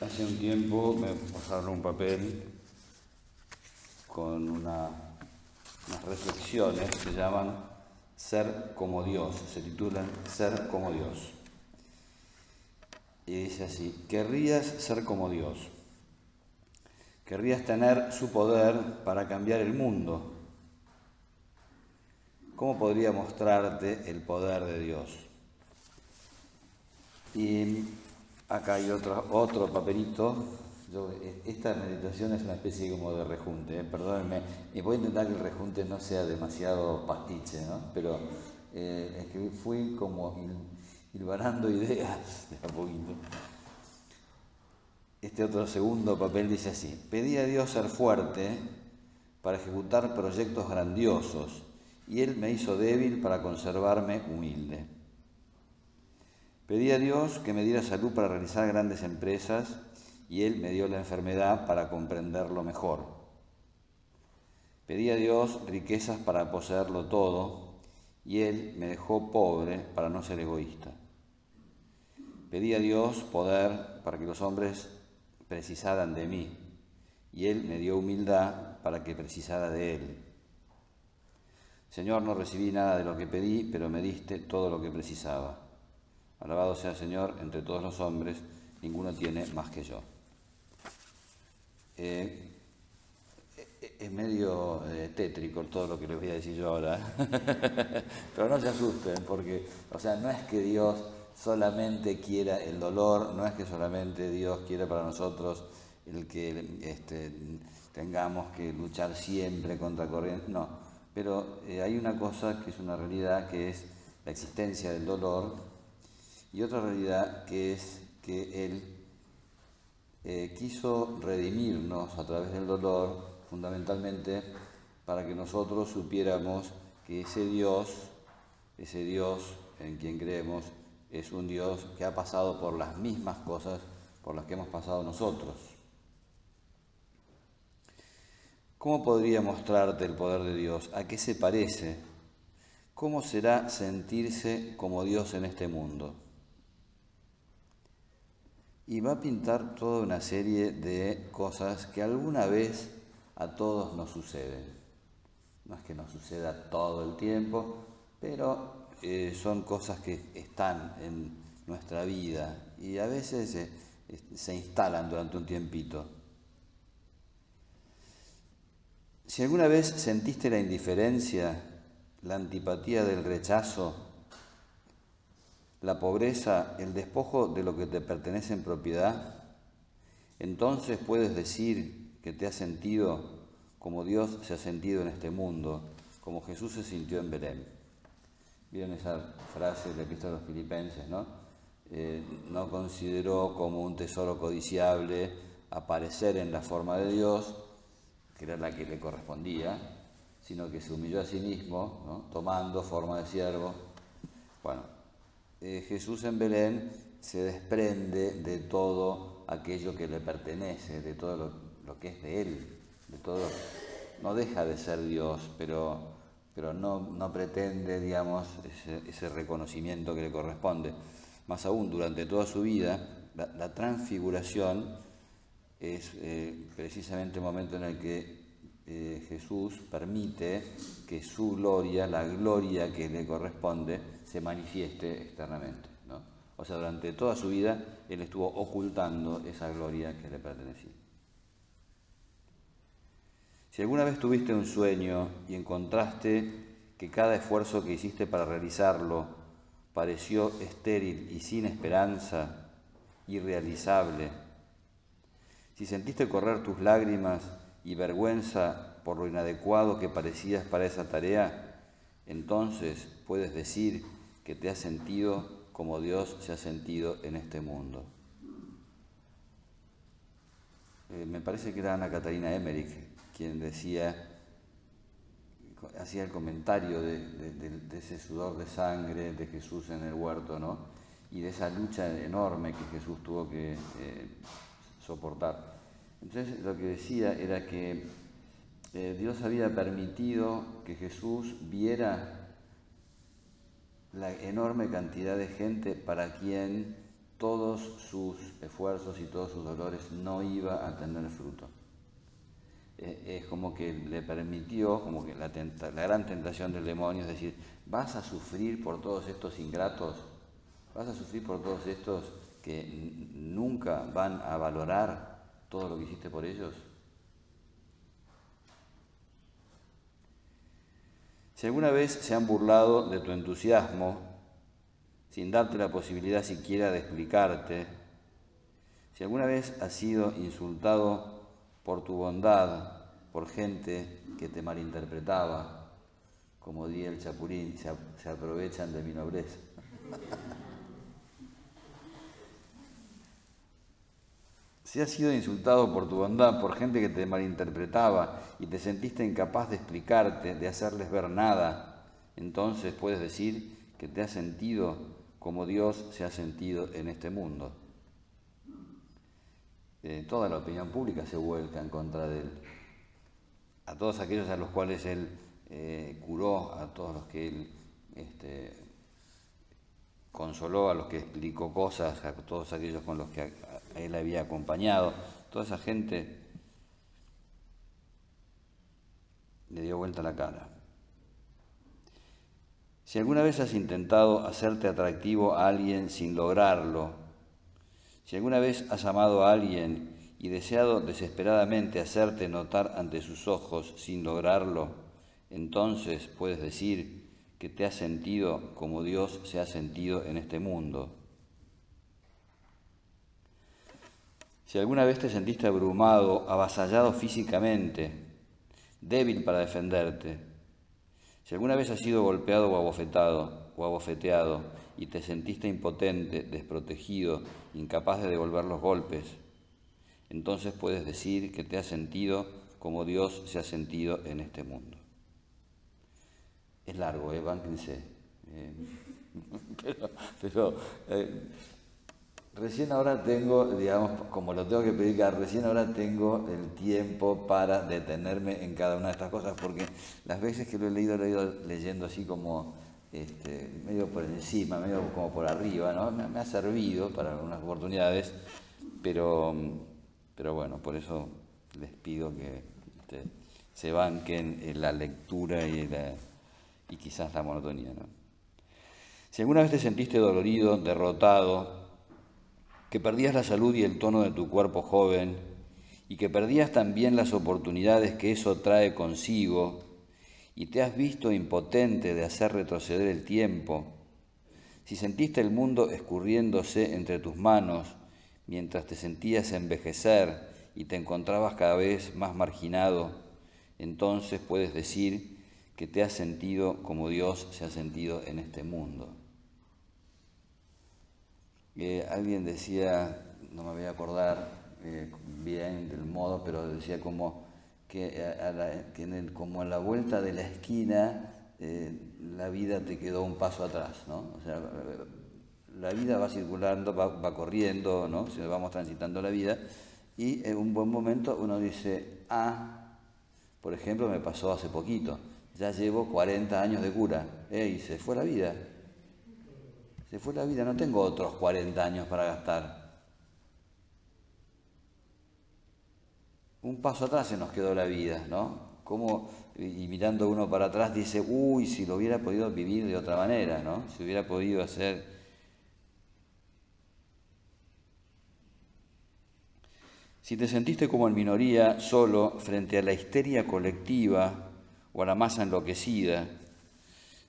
Hace un tiempo me pasaron un papel con una, unas reflexiones que se llaman Ser como Dios, se titulan Ser como Dios. Y dice así, querrías ser como Dios, querrías tener su poder para cambiar el mundo. ¿Cómo podría mostrarte el poder de Dios? Y Acá hay otro, otro papelito. esta meditación es una especie como de rejunte, ¿eh? perdónenme. Y voy a intentar que el rejunte no sea demasiado pastiche, ¿no? Pero eh, es que fui como hilvanando ideas de a poquito. Este otro segundo papel dice así, pedí a Dios ser fuerte para ejecutar proyectos grandiosos y Él me hizo débil para conservarme humilde. Pedí a Dios que me diera salud para realizar grandes empresas y Él me dio la enfermedad para comprenderlo mejor. Pedí a Dios riquezas para poseerlo todo y Él me dejó pobre para no ser egoísta. Pedí a Dios poder para que los hombres precisaran de mí y Él me dio humildad para que precisara de Él. Señor, no recibí nada de lo que pedí, pero me diste todo lo que precisaba. Alabado sea el Señor entre todos los hombres, ninguno tiene más que yo. Eh, es medio eh, tétrico todo lo que les voy a decir yo ahora, pero no se asusten, porque, o sea, no es que Dios solamente quiera el dolor, no es que solamente Dios quiera para nosotros el que este, tengamos que luchar siempre contra corriente, no, pero eh, hay una cosa que es una realidad que es la existencia del dolor y otra realidad que es que Él eh, quiso redimirnos a través del dolor, fundamentalmente para que nosotros supiéramos que ese Dios, ese Dios en quien creemos, es un Dios que ha pasado por las mismas cosas por las que hemos pasado nosotros. ¿Cómo podría mostrarte el poder de Dios? ¿A qué se parece? ¿Cómo será sentirse como Dios en este mundo? Y va a pintar toda una serie de cosas que alguna vez a todos nos suceden. No es que nos suceda todo el tiempo, pero eh, son cosas que están en nuestra vida y a veces se instalan durante un tiempito. Si alguna vez sentiste la indiferencia, la antipatía del rechazo, la pobreza, el despojo de lo que te pertenece en propiedad, entonces puedes decir que te has sentido como Dios se ha sentido en este mundo, como Jesús se sintió en Belén. ¿Vieron esa frase de epístola de los filipenses, no? Eh, no consideró como un tesoro codiciable aparecer en la forma de Dios, que era la que le correspondía, sino que se humilló a sí mismo, tomando forma de siervo. Bueno, eh, Jesús en Belén se desprende de todo aquello que le pertenece, de todo lo, que es de Él, de todo. No deja de ser Dios, pero, pero no, pretende, digamos, ese, reconocimiento que le corresponde. Más aún, durante toda su vida, la, transfiguración es eh, precisamente el momento en el que eh, Jesús permite que su gloria, la gloria que le corresponde, se manifieste externamente. ¿no? O sea, durante toda su vida él estuvo ocultando esa gloria que le pertenecía. Si alguna vez tuviste un sueño y encontraste que cada esfuerzo que hiciste para realizarlo pareció estéril y sin esperanza, irrealizable, si sentiste correr tus lágrimas y vergüenza por lo inadecuado que parecías para esa tarea, entonces puedes decir que te has sentido como Dios se ha sentido en este mundo. Eh, me parece que era Ana Catarina Emmerich quien decía, hacía el comentario de, ese sudor de sangre de Jesús en el huerto, ¿no? Y de esa lucha enorme que Jesús tuvo que eh, soportar. Entonces lo que decía era que eh, Dios había permitido que Jesús viera la enorme cantidad de gente para quien todos sus esfuerzos y todos sus dolores no iba a tener fruto. Es como que le permitió, como que la gran tentación del demonio es decir, vas a sufrir por todos estos ingratos, vas a sufrir por todos estos que nunca van a valorar todo lo que hiciste por ellos. Si alguna vez se han burlado de tu entusiasmo, sin darte la posibilidad siquiera de explicarte, si alguna vez has sido insultado por tu bondad, por gente que te malinterpretaba, como di el Chapulín, se, se aprovechan de mi nobleza. Si has sido insultado por tu bondad, por gente que te malinterpretaba y te sentiste incapaz de explicarte, de hacerles ver nada, entonces puedes decir que te has sentido como Dios se ha sentido en este mundo. Eh, toda la opinión pública se vuelca en contra de él. A todos aquellos a los cuales él eh, curó, a todos los que él este, consoló, a los que explicó cosas, a todos aquellos con los que él había acompañado, toda esa gente le dio vuelta la cara. Si alguna vez has intentado hacerte atractivo a alguien sin lograrlo, si alguna vez has amado a alguien y deseado desesperadamente hacerte notar ante sus ojos sin lograrlo, entonces puedes decir que te has sentido como Dios se ha sentido en este mundo. Si alguna vez te sentiste abrumado, avasallado físicamente, débil para defenderte, si alguna vez has sido golpeado o abofetado o abofeteado y te sentiste impotente, desprotegido, incapaz de devolver los golpes, entonces puedes decir que te has sentido como Dios se ha sentido en este mundo. Es largo, ¿eh? Bánquense. Eh, pero, pero eh, Recién ahora tengo, digamos, como lo tengo que predicar, recién ahora tengo el tiempo para detenerme en cada una de estas cosas, porque las veces que lo he leído, lo he ido leyendo así como este, medio por encima, medio como por arriba, ¿no? Me, ha servido para algunas oportunidades, pero, pero bueno, por eso les pido que este, se banquen en la lectura y, y quizás la monotonía, ¿no? Si alguna vez te sentiste dolorido, derrotado, que perdías la salud y el tono de tu cuerpo joven y que perdías también las oportunidades que eso trae consigo y te has visto impotente de hacer retroceder el tiempo, si sentiste el mundo escurriéndose entre tus manos mientras te sentías envejecer y te encontrabas cada vez más marginado, entonces puedes decir que te has sentido como Dios se ha sentido en este mundo alguien decía, no me voy a acordar eh, bien del modo, pero decía como que, a como a la vuelta de la esquina eh, la vida te quedó un paso atrás, ¿no? O sea, la vida va circulando, va, corriendo, ¿no? Si vamos transitando la vida y en un buen momento uno dice, ah, por ejemplo, me pasó hace poquito, ya llevo 40 años de cura, y se fue la vida, se fue la vida, no tengo otros 40 años para gastar. Un paso atrás se nos quedó la vida, ¿no? Como, y mirando uno para atrás dice, uy, si lo hubiera podido vivir de otra manera, ¿no? Si hubiera podido hacer... Si te sentiste como en minoría, solo, frente a la histeria colectiva o a la masa enloquecida,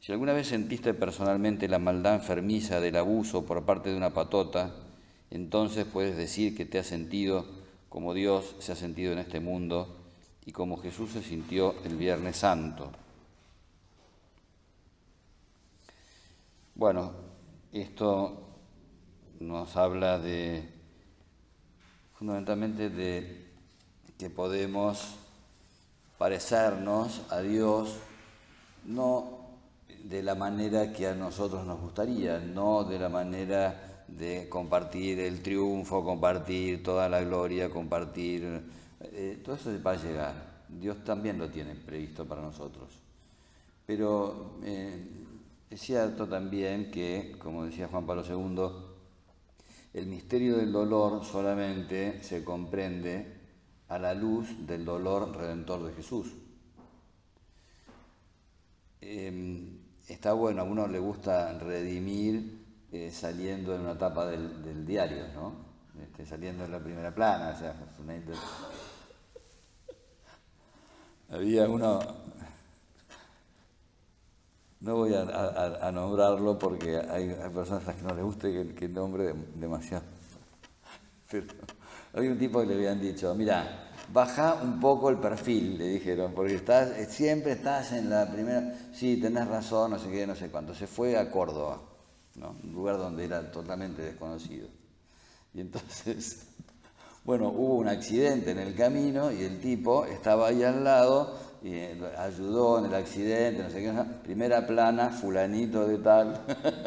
si alguna vez sentiste personalmente la maldad enfermiza del abuso por parte de una patota, entonces puedes decir que te has sentido como Dios se ha sentido en este mundo y como Jesús se sintió el Viernes Santo. Bueno, esto nos habla de fundamentalmente de que podemos parecernos a Dios no de la manera que a nosotros nos gustaría, no de la manera de compartir el triunfo, compartir toda la gloria, compartir... Eh, todo eso va a llegar. Dios también lo tiene previsto para nosotros. Pero eh, es cierto también que, como decía Juan Pablo II, El misterio del dolor solamente se comprende a la luz del dolor redentor de Jesús. Em, está bueno, a uno le gusta redimir eh, saliendo en una etapa del, diario, ¿no? Este, saliendo en la primera plana, o sea. Había uno, no voy a, nombrarlo porque hay, personas a las que no les guste que, que nombre demasiado. había un tipo que le habían dicho, mira, baja un poco el perfil, le dijeron, porque estás, siempre estás en la primera, sí, tenés razón, no sé qué, no sé cuánto. Se fue a Córdoba, ¿no? un lugar donde era totalmente desconocido. Y entonces, bueno, hubo un accidente en el camino y el tipo estaba ahí al lado y ayudó en el accidente, no sé qué, primera plana, fulanito de tal,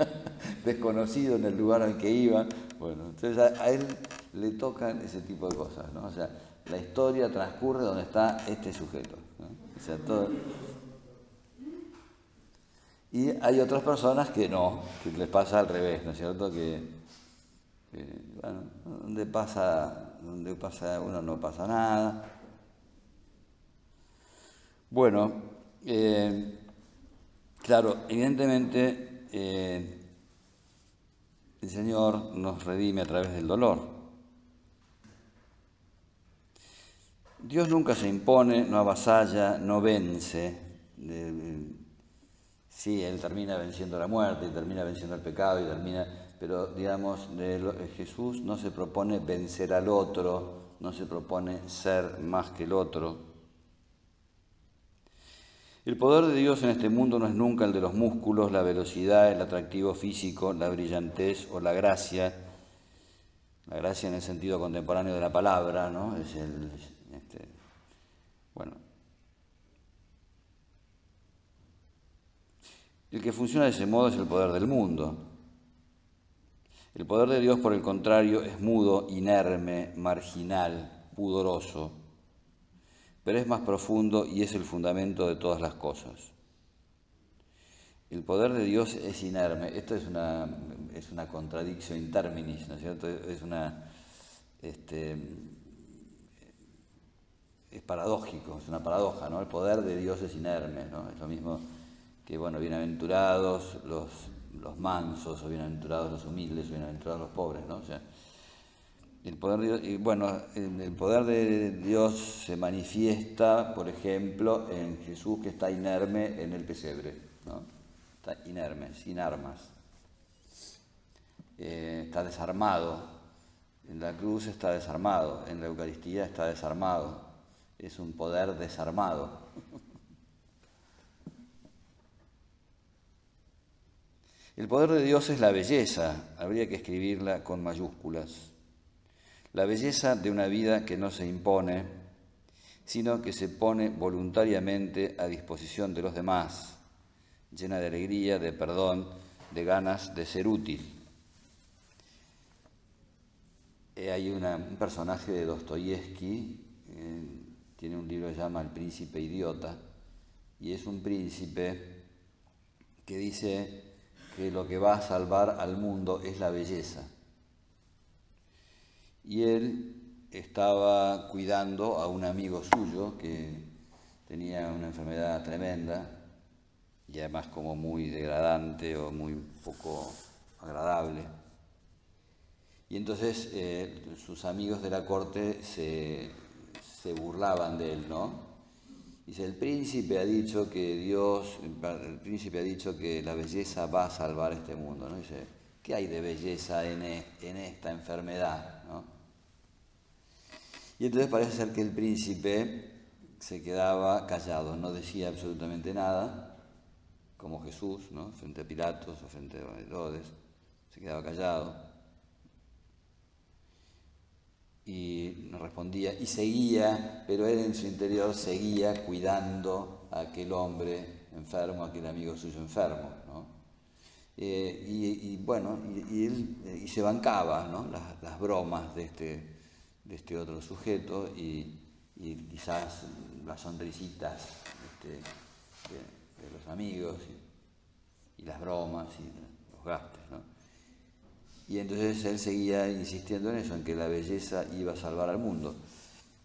desconocido en el lugar al que iba. Bueno, entonces a, él le tocan ese tipo de cosas, ¿no? O sea, la historia transcurre donde está este sujeto. O sea, todo... Y hay otras personas que no, que les pasa al revés, ¿no es cierto? Que, bueno, donde pasa, donde pasa uno no pasa nada, bueno, eh, claro, evidentemente eh, el Señor nos redime a través del dolor. Dios nunca se impone, no avasalla, no vence. sí, Él termina venciendo la muerte, termina venciendo el pecado, y termina, pero digamos, de Jesús no se propone vencer al otro, no se propone ser más que el otro. El poder de Dios en este mundo no es nunca el de los músculos, la velocidad, el atractivo físico, la brillantez o la gracia. La gracia en el sentido contemporáneo de la palabra, ¿no? Es el. Bueno. El que funciona de ese modo es el poder del mundo. El poder de Dios, por el contrario, es mudo, inerme, marginal, pudoroso pero es más profundo y es el fundamento de todas las cosas. El poder de Dios es inerme. Esto es una, es una contradicción in terminis, ¿no es cierto? Es una. Este, es paradójico, es una paradoja, ¿no? El poder de Dios es inerme, ¿no? Es lo mismo que, bueno, bienaventurados los, los mansos, o bienaventurados los humildes, o bienaventurados los pobres, ¿no? O sea, el poder de Dios, y bueno, el poder de Dios se manifiesta, por ejemplo, en Jesús que está inerme en el pesebre, ¿no? está inerme, sin armas, eh, está desarmado, en la cruz está desarmado, en la Eucaristía está desarmado, es un poder desarmado. El poder de Dios es la belleza, habría que escribirla con mayúsculas la belleza de una vida que no se impone, sino que se pone voluntariamente a disposición de los demás, llena de alegría, de perdón, de ganas de ser útil. Eh, hay un personaje de Dostoyevsky, eh, tiene un libro que se llama El príncipe idiota, y es un príncipe que dice que lo que va a salvar al mundo es la belleza y él estaba cuidando a un amigo suyo que tenía una enfermedad tremenda y además como muy degradante o muy poco agradable. Y entonces eh, sus amigos de la corte se, burlaban de él, ¿no? Dice, el príncipe ha dicho que Dios, el príncipe ha dicho que la belleza va a salvar este mundo, ¿no? Dice, ¿qué hay de belleza en, e, en esta enfermedad? ¿no? Y entonces parece ser que el príncipe se quedaba callado, no decía absolutamente nada, como Jesús, ¿no? frente a Pilatos o frente a Herodes, se quedaba callado y no respondía y seguía, pero él en su interior seguía cuidando a aquel hombre enfermo, a aquel amigo suyo enfermo. ¿no? Eh, y, bueno, y, él y se bancaba ¿no? las, bromas de este de este otro sujeto y, quizás las sonrisitas este, de, los amigos y, las bromas y los gastos. Y entonces él seguía insistiendo en eso, en que la belleza iba a salvar al mundo.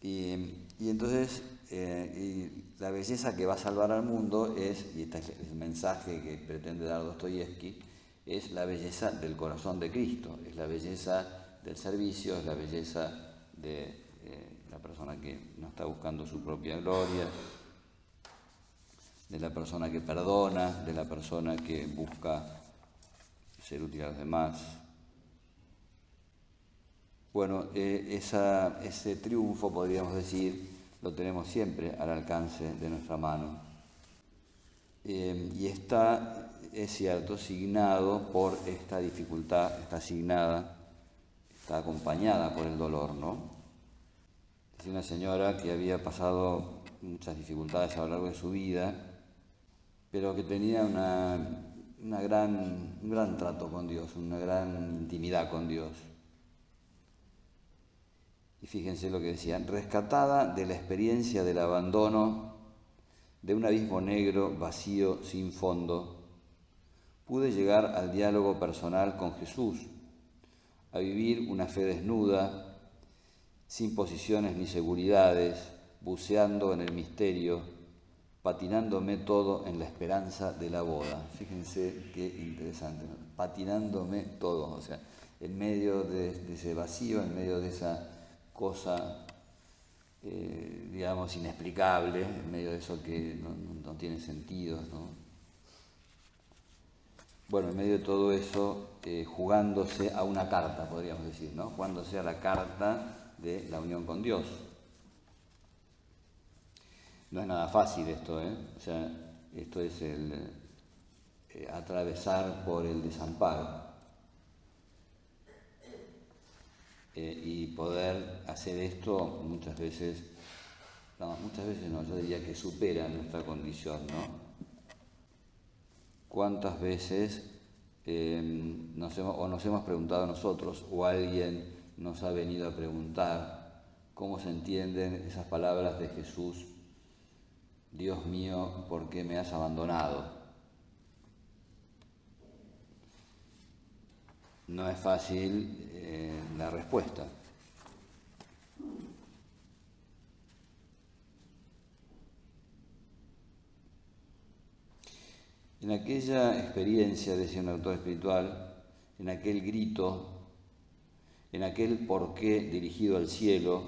Y, entonces eh, la belleza que va a salvar al mundo es, y este es el mensaje que pretende dar Dostoyevsky, es la belleza del corazón de Cristo, es la belleza del servicio, es la belleza de eh, la persona que no está buscando su propia gloria, de la persona que perdona, de la persona que busca ser útil a los demás. Bueno, eh, ese triunfo, podríamos decir, lo tenemos siempre al alcance de nuestra mano. Eh, y está, es cierto, signado por esta dificultad, está asignada, está acompañada por el dolor, ¿no? Es una señora que había pasado muchas dificultades a lo largo de su vida, pero que tenía una, gran, un gran trato con Dios, una gran intimidad con Dios. Y fíjense lo que decían, rescatada de la experiencia del abandono de un abismo negro, vacío, sin fondo, pude llegar al diálogo personal con Jesús, a vivir una fe desnuda, sin posiciones ni seguridades, buceando en el misterio, patinándome todo en la esperanza de la boda. Fíjense qué interesante, patinándome todo, o sea, en medio de ese vacío, en medio de esa cosa, eh, digamos, inexplicable, en medio de eso que no, tiene sentido. Bueno, en medio de todo eso, eh, jugándose a una carta, podríamos decir, ¿no? jugándose a la carta de la unión con Dios. No es nada fácil esto, ¿eh? O sea, esto es el eh, atravesar por el desamparo. Eh, y poder hacer esto muchas veces, muchas veces no, yo diría que supera nuestra condición, ¿no? ¿Cuántas veces em, nos hemos, o nos hemos preguntado nosotros o alguien nos ha venido a preguntar cómo se entienden esas palabras de Jesús, Dios mío, ¿por qué me has abandonado? no es fácil la respuesta. En aquella experiencia, decía un autor espiritual, en aquel grito, en aquel porqué dirigido al cielo,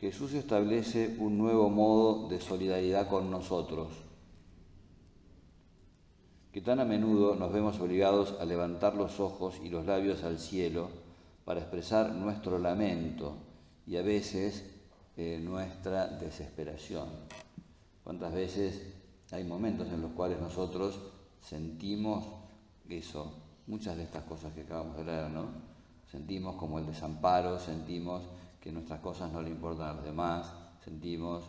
Jesús establece un nuevo modo de solidaridad con nosotros que tan a menudo nos vemos obligados a levantar los ojos y los labios al cielo para expresar nuestro lamento y a veces eh, nuestra desesperación. ¿Cuántas veces hay momentos en los cuales nosotros sentimos eso, muchas de estas cosas que acabamos de leer, ¿no? Sentimos como el desamparo, sentimos que nuestras cosas no le importan a los demás, sentimos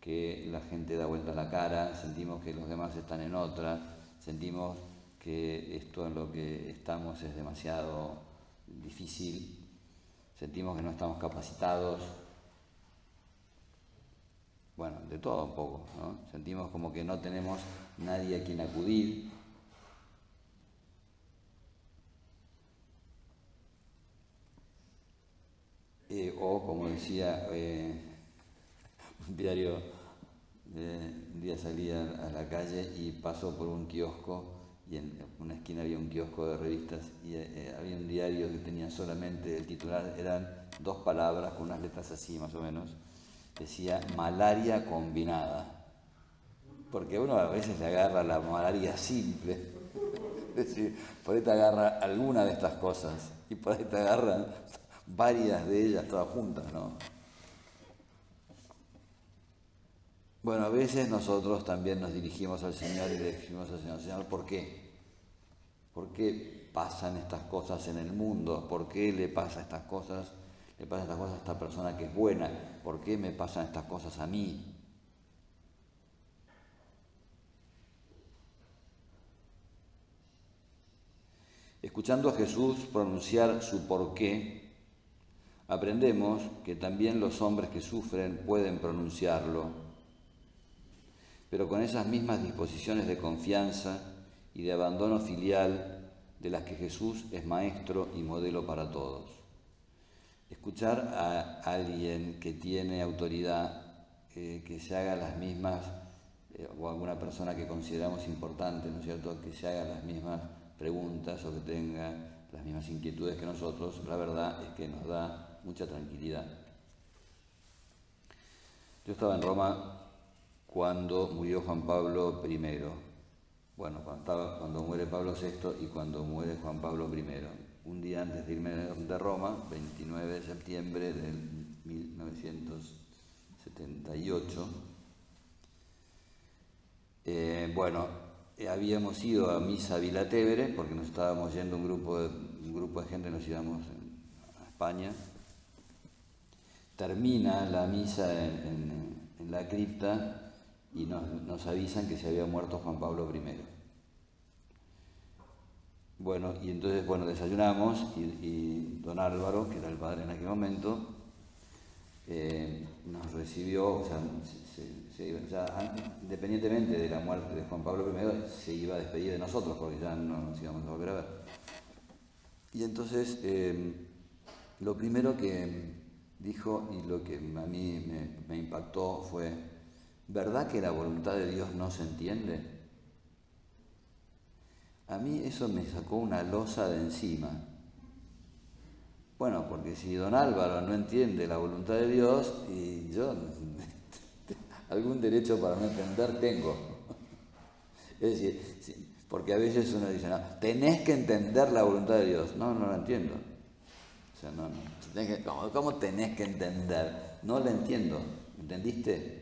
que la gente da vuelta la cara, sentimos que los demás están en otra, sentimos que esto en lo que estamos es demasiado difícil, sentimos que no estamos capacitados, bueno, de todo un poco, ¿no? sentimos como que no tenemos nadie a quien acudir. Eh, o como decía eh, un diario un día salí a, la calle y pasó por un kiosco y en una esquina había un kiosco de revistas y eh, había un diario que tenía solamente el titular, eran dos palabras con unas letras así más o menos, decía malaria combinada. Porque uno a veces le agarra la malaria simple, es decir, por ahí te agarra alguna de estas cosas y por ahí te agarran varias de ellas todas juntas, ¿no? Bueno, a veces nosotros también nos dirigimos al Señor y le decimos al Señor, Señor, ¿por qué? ¿Por qué pasan estas cosas en el mundo? ¿Por qué le pasa estas cosas? Le pasan estas cosas a esta persona que es buena. ¿Por qué me pasan estas cosas a mí? Escuchando a Jesús pronunciar su por qué, aprendemos que también los hombres que sufren pueden pronunciarlo pero con esas mismas disposiciones de confianza y de abandono filial de las que Jesús es maestro y modelo para todos. Escuchar a alguien que tiene autoridad, eh, que se haga las mismas, eh, o alguna persona que consideramos importante, ¿no es cierto?, que se haga las mismas preguntas o que tenga las mismas inquietudes que nosotros, la verdad es que nos da mucha tranquilidad. Yo estaba en Roma cuando murió Juan Pablo I. Bueno, cuando, muere Pablo VI y cuando muere Juan Pablo I. Un día antes de irme de Roma, 29 de septiembre del 1978, eh, bueno, habíamos ido a Misa Vilatevere, porque nos estábamos yendo un grupo de gente, nos íbamos a España. Termina la misa en, la cripta y nos, avisan que se había muerto Juan Pablo I. Bueno, y entonces, bueno, desayunamos y, don Álvaro, que era el padre en aquel momento, eh, nos recibió, o sea, independientemente de la muerte de Juan Pablo I, se iba a despedir de nosotros porque ya no nos íbamos a volver a ver. Y entonces, em, lo primero que dijo y lo que a mí me, impactó fue, ¿verdad que la voluntad de Dios no se entiende? A mí eso me sacó una losa de encima. Bueno, porque si don Álvaro no entiende la voluntad de Dios, y yo algún derecho para no entender tengo. Es decir, porque a veces uno dice, no, tenés que entender la voluntad de Dios. No, no la entiendo. O sea, no, no. ¿Cómo, tenés que entender? No la entiendo. ¿Entendiste?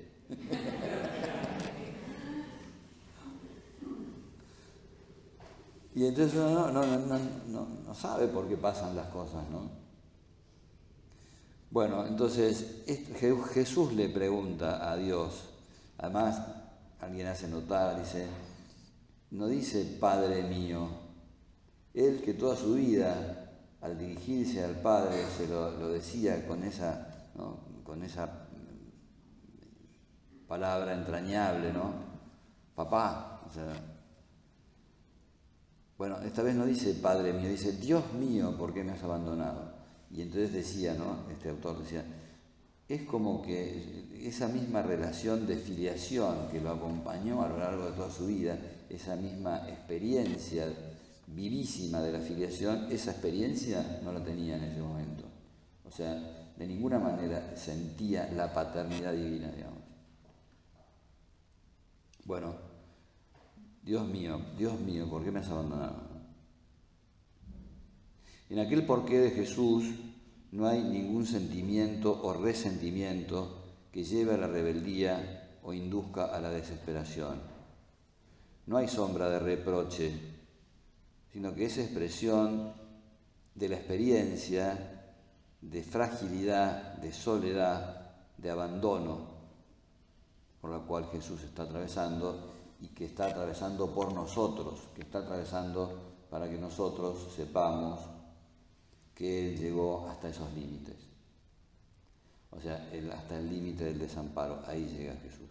Y entonces uno no, no, no, no, sabe por qué pasan las cosas, ¿no? Bueno, entonces Jesús le pregunta a Dios, además alguien hace notar, dice, no dice Padre mío, él que toda su vida al dirigirse al Padre se lo, decía con esa, con esa palabra entrañable, ¿no? Papá, bueno, esta vez no dice Padre mío, dice Dios mío, ¿por qué me has abandonado? Y entonces decía, ¿no? Este autor decía, es como que esa misma relación de filiación que lo acompañó a lo largo de toda su vida, esa misma experiencia vivísima de la filiación, esa experiencia no la tenía en ese momento. O sea, de ninguna manera sentía la paternidad divina, digamos. Bueno, Dios mío, Dios mío, ¿por qué me has abandonado? En aquel porqué de Jesús no hay ningún sentimiento o resentimiento que lleve a la rebeldía o induzca a la desesperación. No hay sombra de reproche, sino que es expresión de la experiencia de fragilidad, de soledad, de abandono por la cual Jesús está atravesando y que está atravesando por nosotros, que está atravesando para que nosotros sepamos que Él llegó hasta esos límites. O sea, hasta el límite del desamparo, ahí llega Jesús.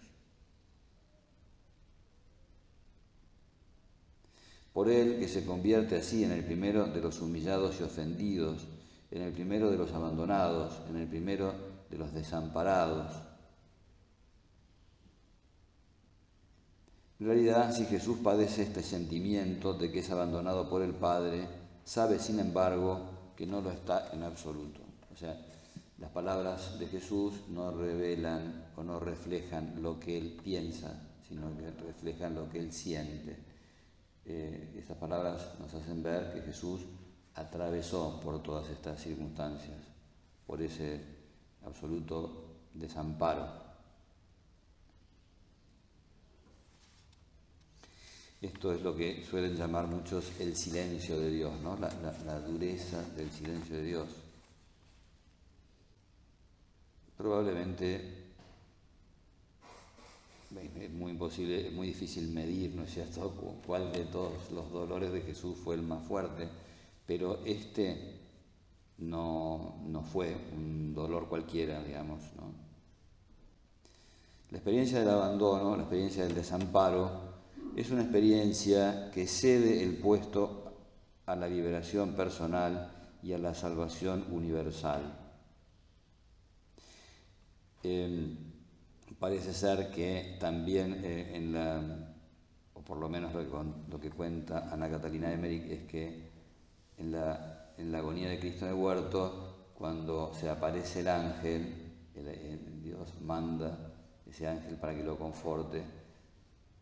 Por Él que se convierte así en el primero de los humillados y ofendidos, en el primero de los abandonados, en el primero de los desamparados. En realidad, si Jesús padece este sentimiento de que es abandonado por el Padre, sabe, sin embargo, que no lo está en absoluto. O sea, las palabras de Jesús no revelan o no reflejan lo que él piensa, sino que reflejan lo que él siente. Eh, estas palabras nos hacen ver que Jesús atravesó por todas estas circunstancias, por ese absoluto desamparo. Esto es lo que suelen llamar muchos el silencio de Dios, ¿no? la, dureza del silencio de Dios. Probablemente es muy imposible, muy difícil medir, ¿no es cierto?, cuál de todos los dolores de Jesús fue el más fuerte, pero este no, no fue un dolor cualquiera, digamos, ¿no? La experiencia del abandono, la experiencia del desamparo, es una experiencia que cede el puesto a la liberación personal y a la salvación universal. Em, parece ser que también eh, en la, o por lo menos lo que, cuenta Ana Catalina Emmerich, es que en la, en la agonía de Cristo en el huerto, cuando se aparece el ángel, Dios manda ese ángel para que lo conforte,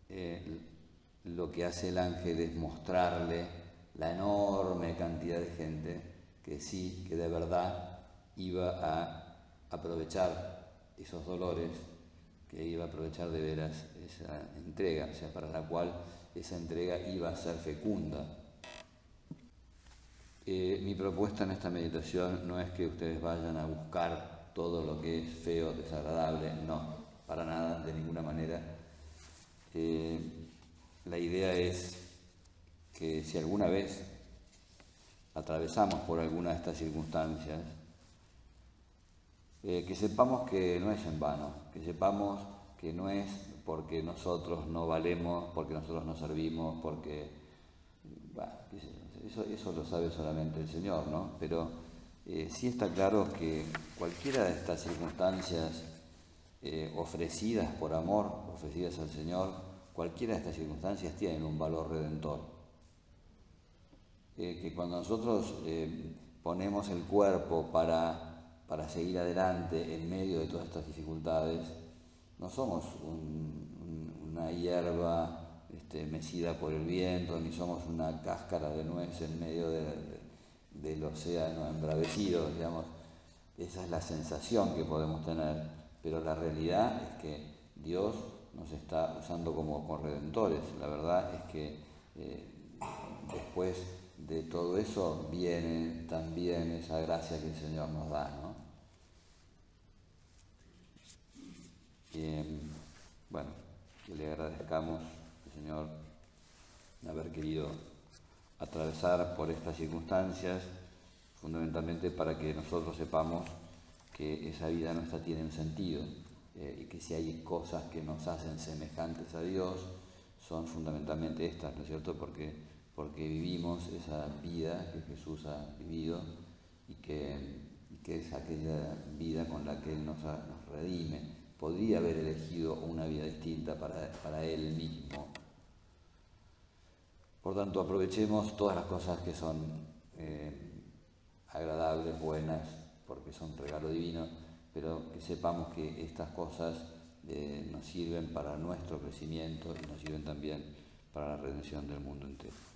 eh, lo que hace el ángel es mostrarle la enorme cantidad de gente que sí, que de verdad iba a aprovechar esos dolores, que iba a aprovechar de veras esa entrega, o sea, para la cual esa entrega iba a ser fecunda. Eh, mi propuesta en esta meditación no es que ustedes vayan a buscar todo lo que es feo, desagradable, no, para nada, de ninguna manera. Eh, la idea es que si alguna vez atravesamos por alguna de estas circunstancias, eh, que sepamos que no es en vano, que sepamos que no es porque nosotros no valemos, porque nosotros no servimos, porque... eso, eso lo sabe solamente el Señor, ¿no? Pero eh, sí está claro que cualquiera de estas circunstancias eh, ofrecidas por amor, ofrecidas al Señor, cualquiera de estas circunstancias tienen un valor redentor. Eh, que cuando nosotros eh, ponemos el cuerpo para, para, seguir adelante en medio de todas estas dificultades, no somos una hierba este, mecida por el viento, ni somos una cáscara de nuez en medio del océano embravecido, digamos. Esa es la sensación que podemos tener, pero la realidad es que Dios nos está usando como corredentores. La verdad es que eh, después de todo eso viene también esa gracia que el Señor nos da. ¿no? bueno, que le agradezcamos al Señor haber querido atravesar por estas circunstancias, fundamentalmente para que nosotros sepamos que esa vida nuestra tiene un sentido eh, y que si hay cosas que nos hacen semejantes a Dios, son fundamentalmente estas, ¿no es cierto? Porque, porque vivimos esa vida que Jesús ha vivido y que, es aquella vida con la que Él nos, redime. Podría haber elegido una vida distinta para, Él mismo. Por tanto, aprovechemos todas las cosas que son eh, agradables, buenas, porque son regalo divino pero que sepamos que estas cosas eh, nos sirven para nuestro crecimiento y nos sirven también para la redención del mundo entero.